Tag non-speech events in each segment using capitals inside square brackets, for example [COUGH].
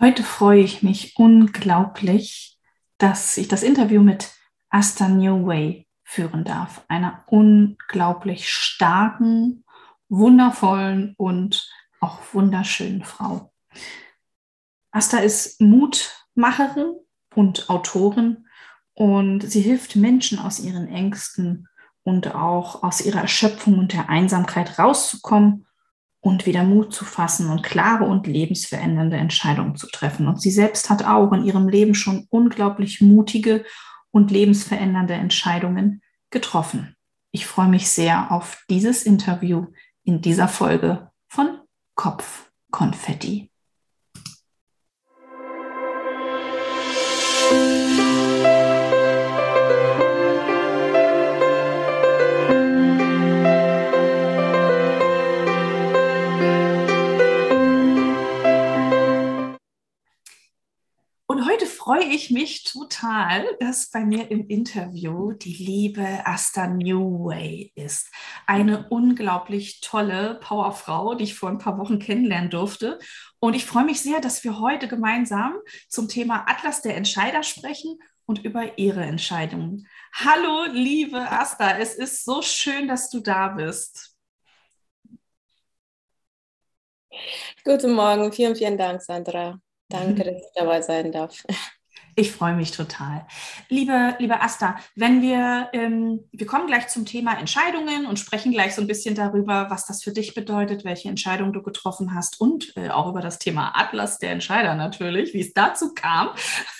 Heute freue ich mich unglaublich, dass ich das Interview mit Asta New Way führen darf. Einer unglaublich starken, wundervollen und auch wunderschönen Frau. Asta ist Mutmacherin und Autorin und sie hilft Menschen aus ihren Ängsten und auch aus ihrer Erschöpfung und der Einsamkeit rauszukommen und wieder Mut zu fassen und klare und lebensverändernde Entscheidungen zu treffen. Und sie selbst hat auch in ihrem Leben schon unglaublich mutige und lebensverändernde Entscheidungen getroffen. Ich freue mich sehr auf dieses Interview in dieser Folge von Kopfkonfetti. Freue ich mich total, dass bei mir im Interview die liebe Asta Newway ist. Eine unglaublich tolle Powerfrau, die ich vor ein paar Wochen kennenlernen durfte. Und ich freue mich sehr, dass wir heute gemeinsam zum Thema Atlas der Entscheider sprechen und über ihre Entscheidungen. Hallo, liebe Asta, es ist so schön, dass du da bist. Guten Morgen, vielen, vielen Dank, Sandra. Danke, [LAUGHS] dass ich dabei sein darf. Ich freue mich total. Liebe, liebe Asta, wenn wir, ähm, wir kommen gleich zum Thema Entscheidungen und sprechen gleich so ein bisschen darüber, was das für dich bedeutet, welche Entscheidung du getroffen hast und äh, auch über das Thema Atlas der Entscheider natürlich, wie es dazu kam.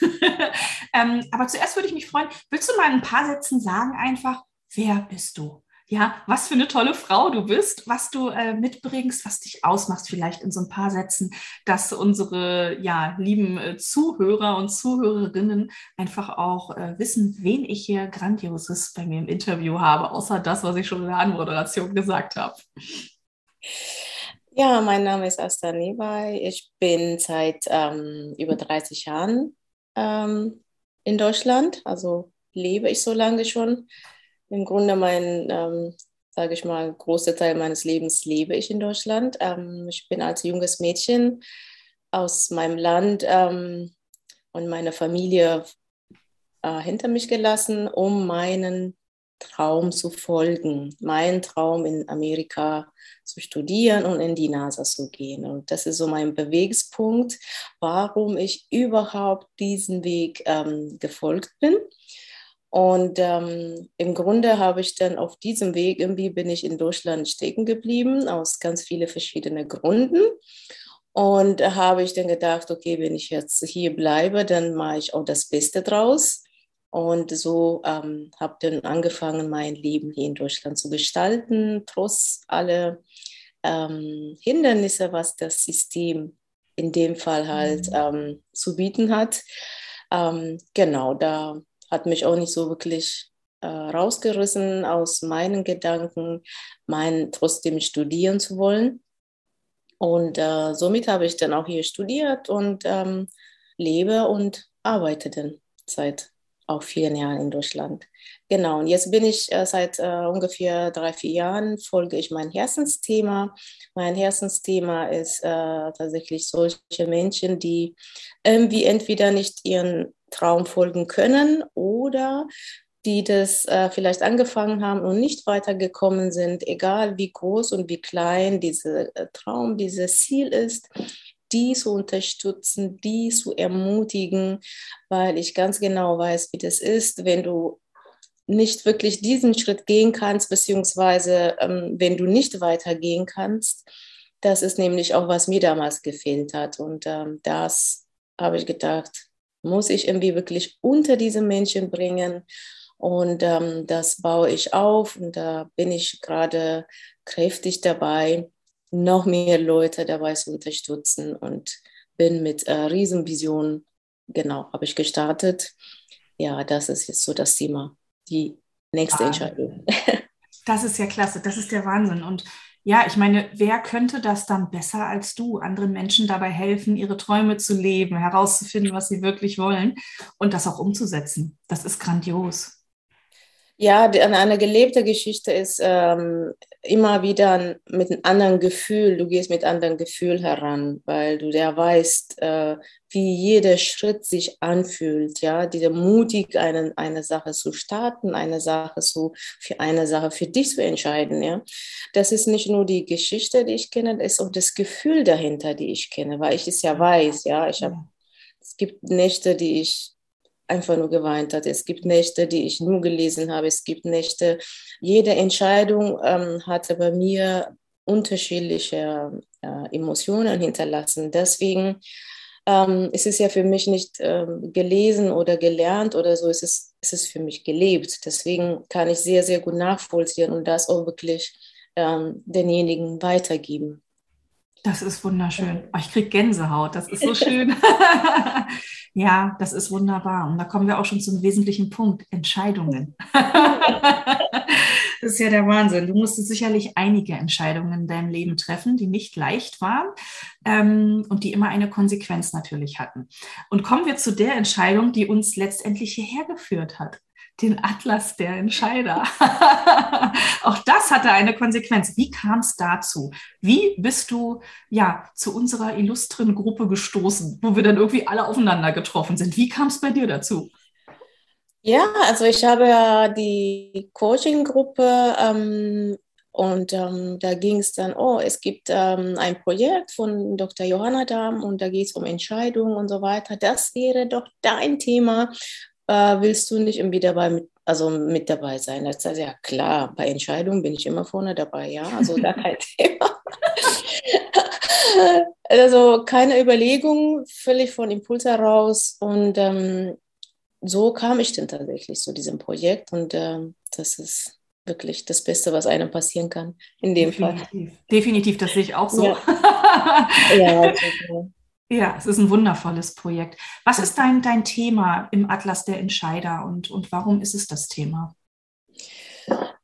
[LAUGHS] ähm, aber zuerst würde ich mich freuen, willst du mal in ein paar Sätzen sagen einfach, wer bist du? Ja, was für eine tolle Frau du bist, was du äh, mitbringst, was dich ausmachst, vielleicht in so ein paar Sätzen, dass unsere ja, lieben äh, Zuhörer und Zuhörerinnen einfach auch äh, wissen, wen ich hier Grandioses bei mir im Interview habe, außer das, was ich schon in der Anmoderation gesagt habe. Ja, mein Name ist Asta Newey. Ich bin seit ähm, über 30 Jahren ähm, in Deutschland, also lebe ich so lange schon im Grunde mein, ähm, sage ich mal, großer Teil meines Lebens lebe ich in Deutschland. Ähm, ich bin als junges Mädchen aus meinem Land ähm, und meiner Familie äh, hinter mich gelassen, um meinen Traum zu folgen, meinen Traum in Amerika zu studieren und in die NASA zu gehen. Und das ist so mein Bewegungspunkt, warum ich überhaupt diesen Weg ähm, gefolgt bin. Und ähm, im Grunde habe ich dann auf diesem Weg, irgendwie bin ich in Deutschland stecken geblieben, aus ganz vielen verschiedenen Gründen. Und habe ich dann gedacht, okay, wenn ich jetzt hier bleibe, dann mache ich auch das Beste draus. Und so ähm, habe dann angefangen, mein Leben hier in Deutschland zu gestalten, trotz aller ähm, Hindernisse, was das System in dem Fall halt mhm. ähm, zu bieten hat. Ähm, genau, da hat mich auch nicht so wirklich äh, rausgerissen aus meinen Gedanken, mein trotzdem studieren zu wollen. Und äh, somit habe ich dann auch hier studiert und ähm, lebe und arbeite dann seit auch vier Jahren in Deutschland. Genau, und jetzt bin ich äh, seit äh, ungefähr drei, vier Jahren, folge ich mein Herzensthema. Mein Herzensthema ist äh, tatsächlich solche Menschen, die irgendwie entweder nicht ihren Traum folgen können oder die das äh, vielleicht angefangen haben und nicht weitergekommen sind, egal wie groß und wie klein dieser äh, Traum, dieses Ziel ist, die zu unterstützen, die zu ermutigen, weil ich ganz genau weiß, wie das ist, wenn du nicht wirklich diesen Schritt gehen kannst, beziehungsweise ähm, wenn du nicht weitergehen kannst. Das ist nämlich auch, was mir damals gefehlt hat. Und ähm, das habe ich gedacht, muss ich irgendwie wirklich unter diese Menschen bringen. Und ähm, das baue ich auf und da bin ich gerade kräftig dabei, noch mehr Leute dabei zu unterstützen und bin mit äh, Riesenvision, genau, habe ich gestartet. Ja, das ist jetzt so das Thema, die nächste ah. Entscheidung. [LAUGHS] Das ist ja klasse, das ist der Wahnsinn. Und ja, ich meine, wer könnte das dann besser als du, anderen Menschen dabei helfen, ihre Träume zu leben, herauszufinden, was sie wirklich wollen und das auch umzusetzen? Das ist grandios. Ja, eine gelebte Geschichte ist ähm, immer wieder mit einem anderen Gefühl, du gehst mit einem anderen Gefühl heran, weil du ja weißt, äh, wie jeder Schritt sich anfühlt, ja, diese mutig eine, eine Sache zu starten, eine Sache zu, für eine Sache für dich zu entscheiden, ja. Das ist nicht nur die Geschichte, die ich kenne, das ist auch das Gefühl dahinter, die ich kenne, weil ich es ja weiß, ja, ich habe, es gibt Nächte, die ich einfach nur geweint hat. Es gibt Nächte, die ich nur gelesen habe. Es gibt Nächte, jede Entscheidung ähm, hatte bei mir unterschiedliche äh, Emotionen hinterlassen. Deswegen ähm, ist es ja für mich nicht ähm, gelesen oder gelernt oder so, es ist, es ist für mich gelebt. Deswegen kann ich sehr, sehr gut nachvollziehen und das auch wirklich ähm, denjenigen weitergeben. Das ist wunderschön. Oh, ich kriege Gänsehaut, das ist so [LAUGHS] schön. [LAUGHS] ja, das ist wunderbar. Und da kommen wir auch schon zum wesentlichen Punkt, Entscheidungen. [LAUGHS] das ist ja der Wahnsinn. Du musstest sicherlich einige Entscheidungen in deinem Leben treffen, die nicht leicht waren ähm, und die immer eine Konsequenz natürlich hatten. Und kommen wir zu der Entscheidung, die uns letztendlich hierher geführt hat den Atlas der Entscheider. [LAUGHS] Auch das hatte eine Konsequenz. Wie kam es dazu? Wie bist du ja zu unserer illustren Gruppe gestoßen, wo wir dann irgendwie alle aufeinander getroffen sind? Wie kam es bei dir dazu? Ja, also ich habe ja die Coaching-Gruppe ähm, und ähm, da ging es dann, oh, es gibt ähm, ein Projekt von Dr. Johanna Dahm und da geht es um Entscheidungen und so weiter. Das wäre doch dein Thema äh, willst du nicht irgendwie dabei mit, also mit dabei sein? Das heißt, ja klar, bei Entscheidungen bin ich immer vorne dabei, ja, also gar kein [LAUGHS] Thema. [LAUGHS] also keine Überlegung, völlig von Impuls heraus und ähm, so kam ich dann tatsächlich zu diesem Projekt und ähm, das ist wirklich das Beste, was einem passieren kann in dem Definitiv. Fall. Definitiv, das sehe ich auch so. Ja, [LAUGHS] ja also, ja, es ist ein wundervolles Projekt. Was ist dein, dein Thema im Atlas der Entscheider und, und warum ist es das Thema?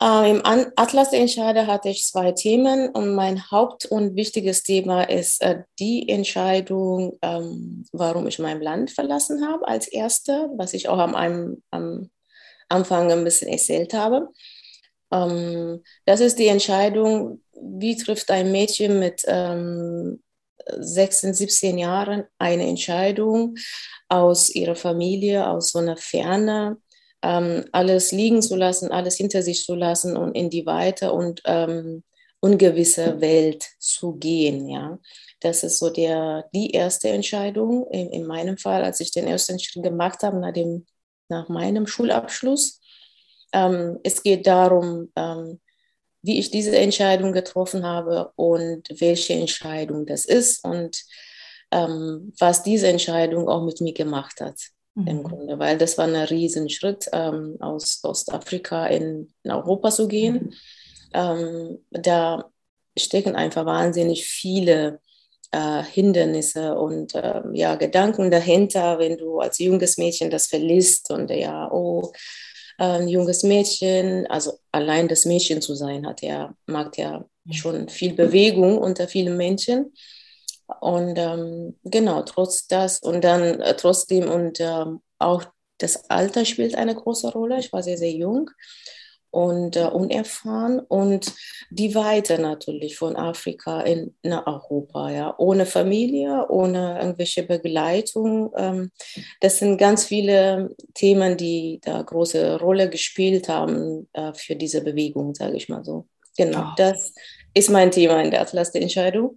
Äh, Im Atlas der Entscheider hatte ich zwei Themen und mein Haupt- und wichtiges Thema ist äh, die Entscheidung, ähm, warum ich mein Land verlassen habe als erste, was ich auch am, einem, am Anfang ein bisschen erzählt habe. Ähm, das ist die Entscheidung, wie trifft ein Mädchen mit ähm, 16, 17 Jahren eine Entscheidung aus ihrer Familie, aus so einer Ferne, ähm, alles liegen zu lassen, alles hinter sich zu lassen und in die weite und ähm, ungewisse Welt zu gehen. Ja, das ist so der, die erste Entscheidung in, in meinem Fall, als ich den ersten Schritt gemacht habe nach, dem, nach meinem Schulabschluss. Ähm, es geht darum, ähm, wie ich diese Entscheidung getroffen habe und welche Entscheidung das ist und ähm, was diese Entscheidung auch mit mir gemacht hat. Mhm. Im Grunde, weil das war ein Riesenschritt, ähm, aus Ostafrika in, in, Europa zu gehen. Mhm. Ähm, da stecken einfach wahnsinnig viele äh, Hindernisse und äh, ja, Gedanken dahinter, wenn du als junges Mädchen das verlisst und ja, oh, ein junges Mädchen, also allein das Mädchen zu sein, hat ja, mag ja schon viel Bewegung unter vielen Menschen. Und ähm, genau, trotz das und dann äh, trotzdem und ähm, auch das Alter spielt eine große Rolle. Ich war sehr, sehr jung und äh, unerfahren und die Weite natürlich von Afrika in, nach Europa, ja, ohne Familie, ohne irgendwelche Begleitung. Ähm, das sind ganz viele Themen, die da große Rolle gespielt haben äh, für diese Bewegung, sage ich mal so. Genau, oh. das ist mein Thema in der Atlas der Entscheidung.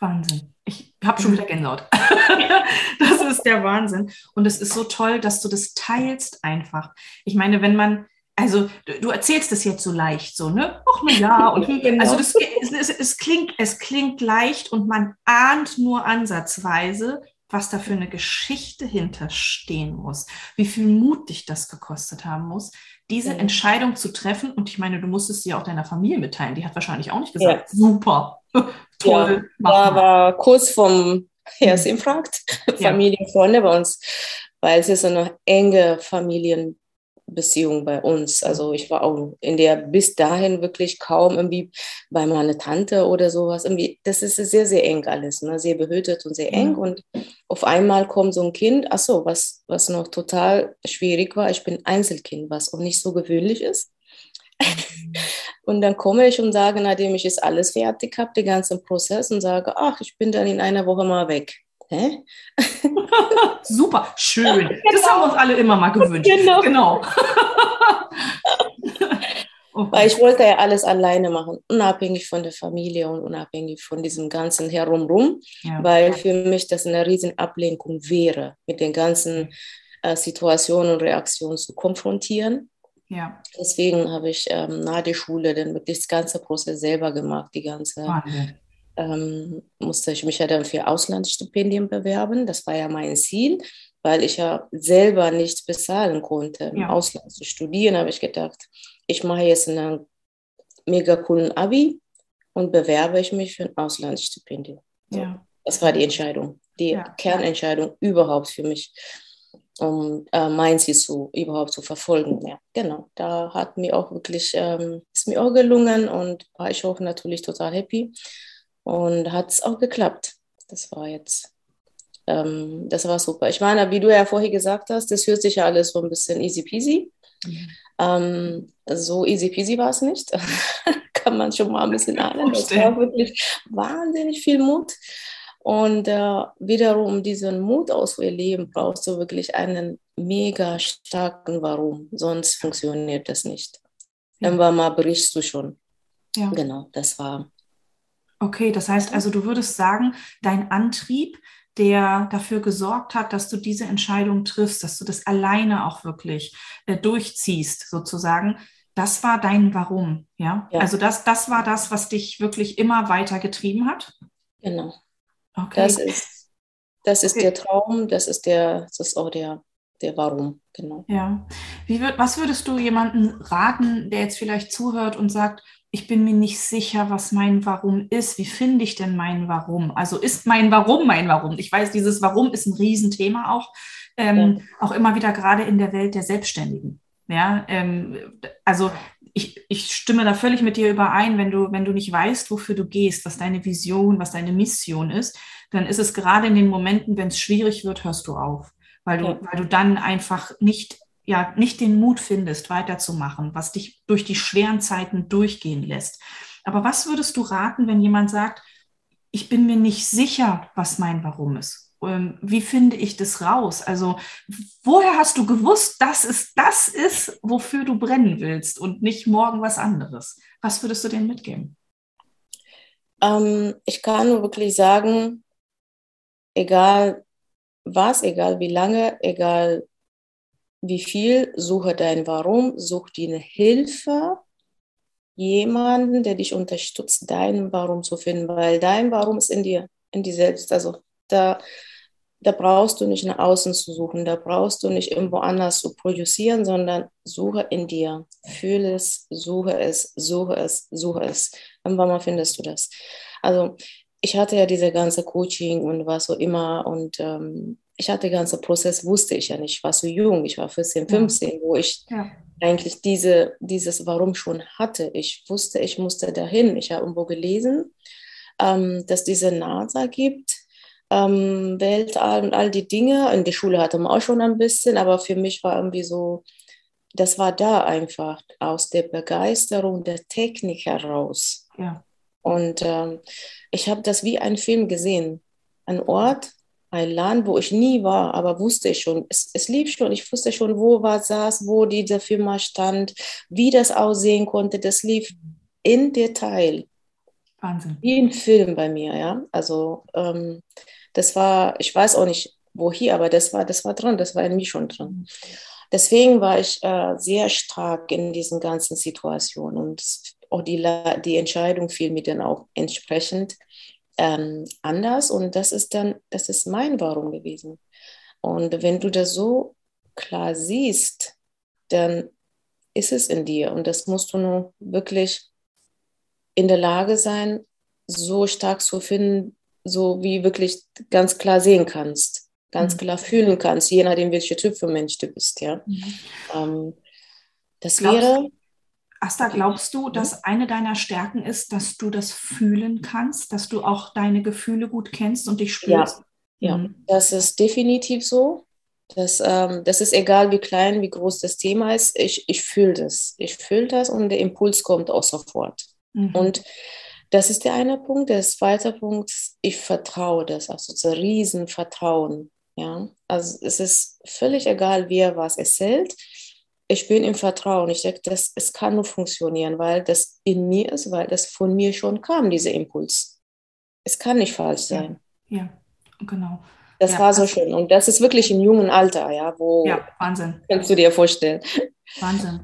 Wahnsinn. Ich habe schon wieder Gänsehaut. [LAUGHS] das ist der Wahnsinn. Und es ist so toll, dass du das teilst einfach. Ich meine, wenn man also du erzählst das jetzt so leicht, so, ne? Ach na ja, [LAUGHS] und genau. also das, es, es, klingt, es klingt leicht und man ahnt nur ansatzweise, was da für eine Geschichte hinterstehen muss, wie viel Mut dich das gekostet haben muss, diese ja. Entscheidung zu treffen. Und ich meine, du musstest sie auch deiner Familie mitteilen. Die hat wahrscheinlich auch nicht gesagt, ja. super, [LAUGHS] toll. Ja, war, war kurz vom Herzinfarkt, [LAUGHS] Familie, Freunde bei uns, weil es ist eine enge Familien Beziehung bei uns. Also ich war auch in der bis dahin wirklich kaum irgendwie bei meiner Tante oder sowas. Irgendwie, das ist sehr, sehr eng alles, ne? sehr behütet und sehr eng. Und auf einmal kommt so ein Kind, ach so, was, was noch total schwierig war, ich bin Einzelkind, was auch nicht so gewöhnlich ist. [LAUGHS] und dann komme ich und sage, nachdem ich jetzt alles fertig habe, den ganzen Prozess und sage, ach, ich bin dann in einer Woche mal weg. Hä? [LAUGHS] Super, schön. Genau. [LAUGHS] Das haben wir uns alle immer mal gewünscht. Genau. genau. [LAUGHS] okay. Weil ich wollte ja alles alleine machen, unabhängig von der Familie und unabhängig von diesem ganzen Herumrum, ja. weil für mich das eine riesen Ablenkung wäre, mit den ganzen äh, Situationen und Reaktionen zu konfrontieren. Ja. Deswegen habe ich ähm, nach der Schule dann wirklich das ganze Prozess selber gemacht, die ganze Wahnsinn ähm, musste ich mich ja dann für Auslandsstipendien bewerben. Das war ja mein Ziel, weil ich ja selber nichts bezahlen konnte. Im ja. Ausland zu studieren, habe ich gedacht, ich mache jetzt einen mega coolen Abi und bewerbe ich mich für ein Auslandsstipendium. Ja. Das war die Entscheidung, die ja. Kernentscheidung überhaupt für mich, um äh, mein Ziel zu, überhaupt zu verfolgen. Ja, genau. Da hat mir auch wirklich, ähm, ist mir auch gelungen und war ich auch natürlich total happy. Und hat es auch geklappt. Das war jetzt, ähm, das war super. Ich meine, wie du ja vorher gesagt hast, das hört sich ja alles so ein bisschen easy peasy. Mhm. Ähm, so easy peasy war es nicht. [LAUGHS] Kann man schon mal ein bisschen ahnen. Das war wirklich wahnsinnig viel Mut. Und äh, wiederum diesen Mut auszuerleben, brauchst du wirklich einen mega starken Warum. Sonst funktioniert das nicht. Ja. Irgendwann mal brichst du schon. Ja. Genau, das war Okay, das heißt also, du würdest sagen, dein Antrieb, der dafür gesorgt hat, dass du diese Entscheidung triffst, dass du das alleine auch wirklich äh, durchziehst, sozusagen, das war dein Warum, ja? ja? Also das, das war das, was dich wirklich immer weiter getrieben hat? Genau. Okay. Das ist, das ist okay. der Traum, das ist der, das ist auch der, der Warum, genau. Ja. Wie, was würdest du jemandem raten, der jetzt vielleicht zuhört und sagt, ich bin mir nicht sicher, was mein Warum ist. Wie finde ich denn mein Warum? Also ist mein Warum mein Warum? Ich weiß, dieses Warum ist ein Riesenthema auch, ähm, ja. auch immer wieder gerade in der Welt der Selbstständigen. Ja, ähm, also ich, ich stimme da völlig mit dir überein, wenn du, wenn du nicht weißt, wofür du gehst, was deine Vision, was deine Mission ist, dann ist es gerade in den Momenten, wenn es schwierig wird, hörst du auf, weil du, weil du dann einfach nicht ja nicht den Mut findest, weiterzumachen, was dich durch die schweren Zeiten durchgehen lässt. Aber was würdest du raten, wenn jemand sagt, ich bin mir nicht sicher, was mein Warum ist? Ähm, wie finde ich das raus? Also, woher hast du gewusst, dass es das ist, wofür du brennen willst und nicht morgen was anderes? Was würdest du denen mitgeben? Ähm, ich kann nur wirklich sagen, egal was, egal wie lange, egal wie viel, suche dein Warum, such dir eine Hilfe, jemanden, der dich unterstützt, dein Warum zu finden, weil dein Warum ist in dir, in dir selbst. Also da, da brauchst du nicht nach außen zu suchen, da brauchst du nicht irgendwo anders zu produzieren, sondern suche in dir, fühle es, suche es, suche es, suche es. Irgendwann findest du das. Also ich hatte ja diese ganze Coaching und was so immer und ähm, ich hatte den ganzen Prozess, wusste ich ja nicht. Ich war so jung, ich war 14, 15, ja. wo ich ja. eigentlich diese, dieses Warum schon hatte. Ich wusste, ich musste dahin. Ich habe irgendwo gelesen, ähm, dass diese NASA gibt, ähm, Weltall und all die Dinge. In der Schule hatte man auch schon ein bisschen, aber für mich war irgendwie so, das war da einfach aus der Begeisterung der Technik heraus. Ja. Und ähm, ich habe das wie ein Film gesehen. Ein Ort, ein Land, wo ich nie war, aber wusste ich schon, es, es lief schon, ich wusste schon, wo was saß, wo diese Firma stand, wie das aussehen konnte, das lief in Detail. Wahnsinn. Wie ein Film bei mir, ja. Also ähm, das war, ich weiß auch nicht, wo hier, aber das war, das war drin, das war in mir schon drin. Deswegen war ich äh, sehr stark in diesen ganzen Situationen und auch die, die Entscheidung fiel mir dann auch entsprechend ähm, anders und das ist dann, das ist mein Warum gewesen. Und wenn du das so klar siehst, dann ist es in dir und das musst du nur wirklich in der Lage sein, so stark zu finden, so wie wirklich ganz klar sehen kannst, ganz mhm. klar fühlen kannst, je nachdem, welcher Typ für Mensch du bist, ja. Mhm. Ähm, Das glaubst, wäre. Asta, glaubst du, dass eine deiner Stärken ist, dass du das fühlen kannst, dass du auch deine Gefühle gut kennst und dich spürst? Ja, ja. Mhm. das ist definitiv so. Das, ähm, das ist egal, wie klein, wie groß das Thema ist. Ich, ich fühle das. Ich fühle das und der Impuls kommt auch sofort. Mhm. Und das ist der eine Punkt. Der zweite Punkt, ich vertraue das. Also so ein Riesenvertrauen. Ja? Also es ist völlig egal, wer was erzählt. Ich bin im Vertrauen. Ich denke, das, es kann nur funktionieren, weil das in mir ist, weil das von mir schon kam, dieser Impuls. Es kann nicht falsch sein. Ja, ja genau. Das ja, war so schön. Und das ist wirklich im jungen Alter, ja, wo. Ja, Wahnsinn. Kannst du dir vorstellen. Wahnsinn.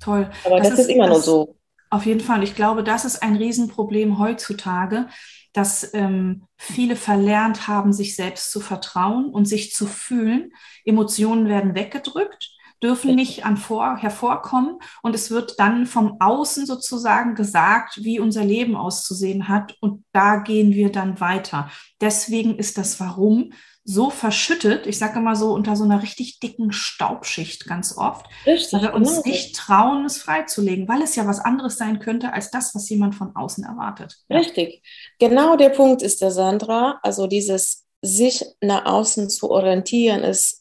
Toll. Aber das, das ist, ist, immer das, nur so. Auf jeden Fall. Ich glaube, das ist ein Riesenproblem heutzutage, dass ähm, viele verlernt haben, sich selbst zu vertrauen und sich zu fühlen. Emotionen werden weggedrückt dürfen nicht an vor, hervorkommen und es wird dann vom Außen sozusagen gesagt, wie unser Leben auszusehen hat und da gehen wir dann weiter. Deswegen ist das Warum so verschüttet, ich sage immer so unter so einer richtig dicken Staubschicht ganz oft, Richtig, weil wir uns genau. nicht trauen, es freizulegen, weil es ja was anderes sein könnte als das, was jemand von außen erwartet. Richtig, genau der Punkt ist der Sandra, also dieses sich nach außen zu orientieren ist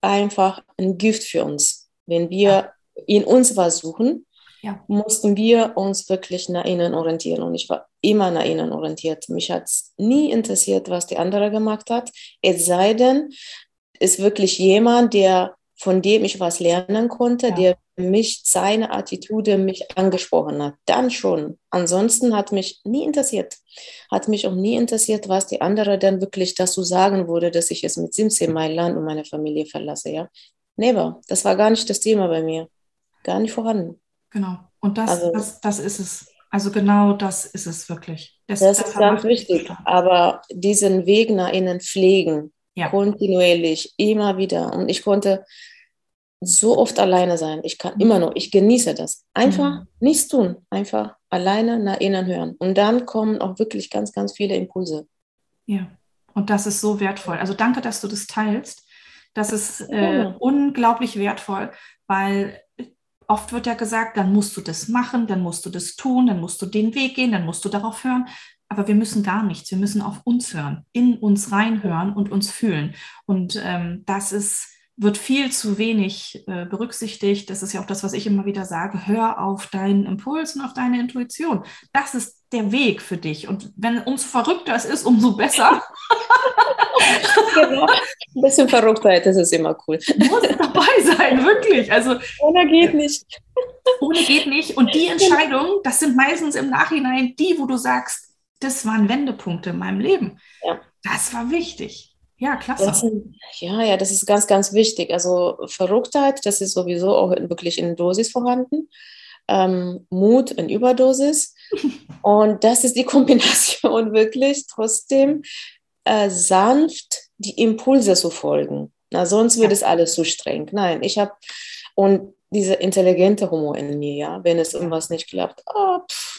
einfach ein Gift für uns. Wenn wir ja. in uns was suchen, ja. mussten wir uns wirklich nach innen orientieren. Und ich war immer nach innen orientiert. Mich hat es nie interessiert, was die andere gemacht hat. Es sei denn, es ist wirklich jemand, der von dem ich was lernen konnte, ja. der mich, seine Attitude mich angesprochen hat. Dann schon. Ansonsten hat mich nie interessiert. Hat mich auch nie interessiert, was die andere dann wirklich dazu sagen würde, dass ich es mit 17 mein Land und meine Familie verlasse. Ja? Never. Das war gar nicht das Thema bei mir. Gar nicht vorhanden. Genau. Und das, also, das, das ist es. Also genau das ist es wirklich. Das, das ist ganz wichtig. Aber diesen Weg nach innen pflegen, ja. kontinuierlich, immer wieder. Und ich konnte so oft alleine sein. Ich kann immer noch, ich genieße das. Einfach mhm. nichts tun, einfach alleine nach innen hören. Und dann kommen auch wirklich ganz, ganz viele Impulse. Ja, und das ist so wertvoll. Also danke, dass du das teilst. Das ist äh, ja. unglaublich wertvoll, weil oft wird ja gesagt, dann musst du das machen, dann musst du das tun, dann musst du den Weg gehen, dann musst du darauf hören. Aber wir müssen gar nichts. Wir müssen auf uns hören, in uns reinhören und uns fühlen. Und ähm, das ist, wird viel zu wenig äh, berücksichtigt. Das ist ja auch das, was ich immer wieder sage. Hör auf deinen Impuls und auf deine Intuition. Das ist der Weg für dich. Und wenn umso verrückter es ist, umso besser. genau. [LAUGHS] [LAUGHS] Ein bisschen Verrücktheit, das ist immer cool. Muss dabei sein, wirklich. Also, ohne geht nicht. Ohne geht nicht. Und die Entscheidung, das sind meistens im Nachhinein die, wo du sagst, das waren Wendepunkte in meinem Leben. Ja. Das war wichtig. Ja, klasse. Das, ja, ja, das ist ganz, ganz wichtig. Also Verrücktheit, das ist sowieso auch wirklich in Dosis vorhanden. Ähm, Mut in Überdosis. [LAUGHS] Und das ist die Kombination [LAUGHS] wirklich trotzdem äh, sanft die Impulse zu folgen. Na, sonst wird es alles zu streng. Nein, ich habe und diese intelligente Humor in mir, ja, wenn es irgendwas nicht klappt, oh, pff,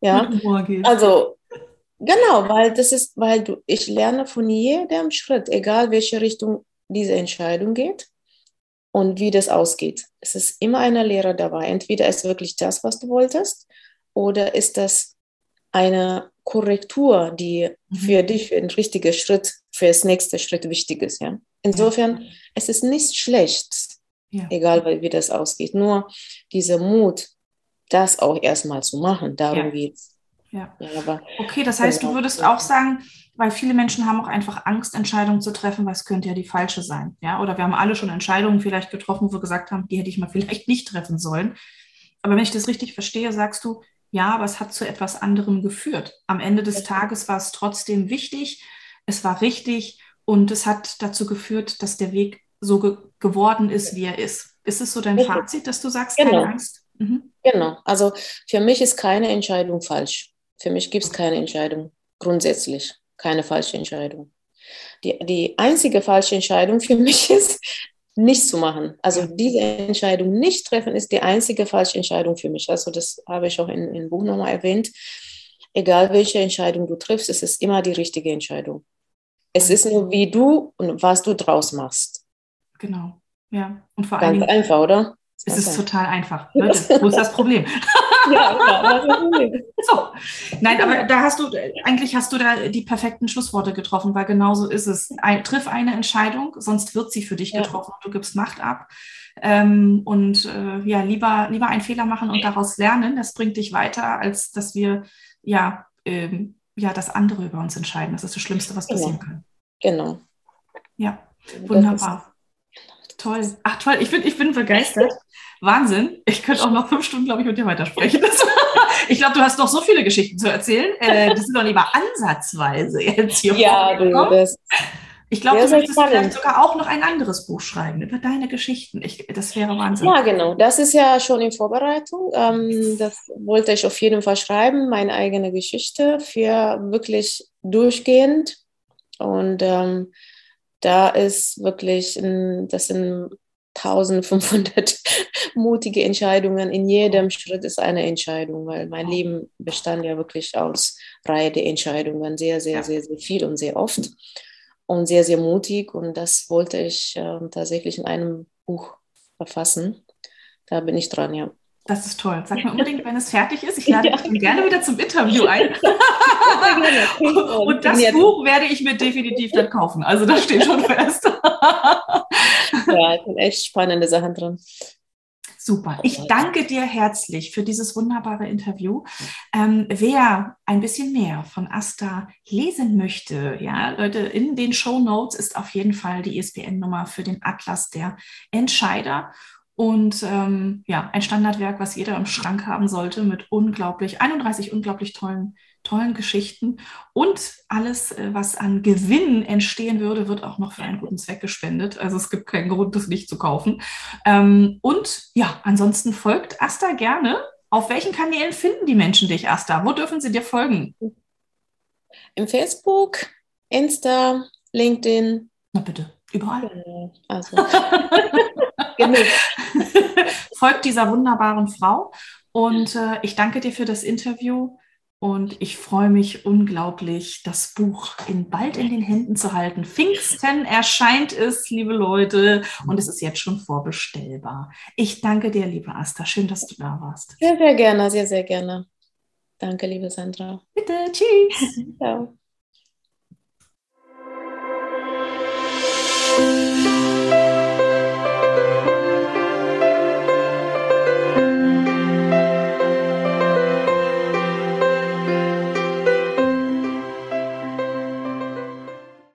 ja, also genau, weil das ist, weil du, ich lerne von jedem Schritt, egal welche Richtung diese Entscheidung geht und wie das ausgeht. Es ist immer eine Lehre dabei. Entweder ist wirklich das, was du wolltest, oder ist das eine Korrektur, die mhm. für dich für den richtigen Schritt, für das nächste Schritt wichtig ist. Ja? Insofern, ja. es ist nicht schlecht, ja. egal wie das ausgeht. Nur dieser Mut, das auch erstmal zu machen. Darum ja. geht es. Ja. ja okay, das heißt, genau. du würdest auch sagen, weil viele Menschen haben auch einfach Angst, Entscheidungen zu treffen, weil es könnte ja die falsche sein. Ja, oder wir haben alle schon Entscheidungen vielleicht getroffen, wo wir gesagt haben, die hätte ich mal vielleicht nicht treffen sollen. Aber wenn ich das richtig verstehe, sagst du, ja, aber es hat zu etwas anderem geführt. Am Ende des Tages war es trotzdem wichtig, es war richtig und es hat dazu geführt, dass der Weg so ge geworden ist, wie er ist. Ist es so dein Fazit, dass du sagst, genau. keine Angst? Mhm. Genau. Also für mich ist keine Entscheidung falsch. Für mich gibt es keine Entscheidung grundsätzlich, keine falsche Entscheidung. Die, die einzige falsche Entscheidung für [LAUGHS] mich ist, nichts zu machen. Also diese Entscheidung nicht treffen ist die einzige falsche Entscheidung für mich. Also das habe ich auch in, im Buch nochmal erwähnt. Egal welche Entscheidung du triffst, es ist immer die richtige Entscheidung. Es ist nur, wie du und was du draus machst. Genau. Ja. Und vor allem. Ganz einfach, oder? Es ist total einfach. Leute, wo [LAUGHS] ist das Problem? ja, genau, das Problem. So. Nein, aber da hast du, eigentlich hast du da die perfekten Schlussworte getroffen, weil genauso ist es. Ein, triff eine Entscheidung, sonst wird sie für dich ja. getroffen und du gibst Macht ab. Ähm, und äh, ja, lieber, lieber einen Fehler machen und daraus lernen, das bringt dich weiter, als dass wir ja, ähm, ja das andere über uns entscheiden. Das ist das Schlimmste, was genau. passieren kann. Genau. Ja, wunderbar. Toll. Ach toll, ich bin, ich bin begeistert. Wahnsinn. Ich könnte auch noch fünf Stunden, glaube ich, mit dir weitersprechen. [LAUGHS] Ich glaube, du hast noch so viele Geschichten zu erzählen. Äh, die sind doch lieber ansatzweise jetzt hier Ja, du, das, ich glaube, du möchtest vielleicht sogar auch noch ein anderes Buch schreiben über deine Geschichten. Ich, das wäre Wahnsinn. Ja, genau. Das ist ja schon in Vorbereitung. Ähm, das wollte ich auf jeden Fall schreiben, meine eigene Geschichte für wirklich durchgehend. Und ähm, da ist wirklich, ein, das sind 1500 [LAUGHS] mutige Entscheidungen. In jedem Schritt ist eine Entscheidung, weil mein Leben bestand ja wirklich aus Reihe der Entscheidungen, sehr, sehr, sehr, sehr viel und sehr oft und sehr, sehr mutig. Und das wollte ich äh, tatsächlich in einem Buch verfassen. Da bin ich dran, ja. Das ist toll. Sag mir unbedingt, wenn es fertig ist. Ich [LAUGHS] lade ja. dich gerne wieder zum Interview ein. [LAUGHS] Und das Buch werde ich mir definitiv dann kaufen. Also das steht schon fest. [LAUGHS] ja, sind echt spannende Sachen drin. Super. Ich danke dir herzlich für dieses wunderbare Interview. Ähm, wer ein bisschen mehr von Asta lesen möchte, ja, Leute, in den Show Notes ist auf jeden Fall die ISBN-Nummer für den Atlas der Entscheider. Und ähm, ja, ein Standardwerk, was jeder im Schrank haben sollte, mit unglaublich, 31 unglaublich tollen, tollen Geschichten. Und alles, äh, was an Gewinn entstehen würde, wird auch noch für einen guten Zweck gespendet. Also es gibt keinen Grund, das nicht zu kaufen. Ähm, und ja, ansonsten folgt Asta gerne. Auf welchen Kanälen finden die Menschen dich, Asta? Wo dürfen sie dir folgen? Im Facebook, Insta, LinkedIn. Na bitte, überall. Also. [LAUGHS] Folgt dieser wunderbaren Frau. Und äh, ich danke dir für das Interview. Und ich freue mich unglaublich, das Buch in, bald in den Händen zu halten. Pfingsten erscheint es, liebe Leute, und es ist jetzt schon vorbestellbar. Ich danke dir, liebe Asta. Schön, dass du da warst. Sehr, sehr gerne, sehr, sehr gerne. Danke, liebe Sandra. Bitte, tschüss. [LAUGHS] Ciao.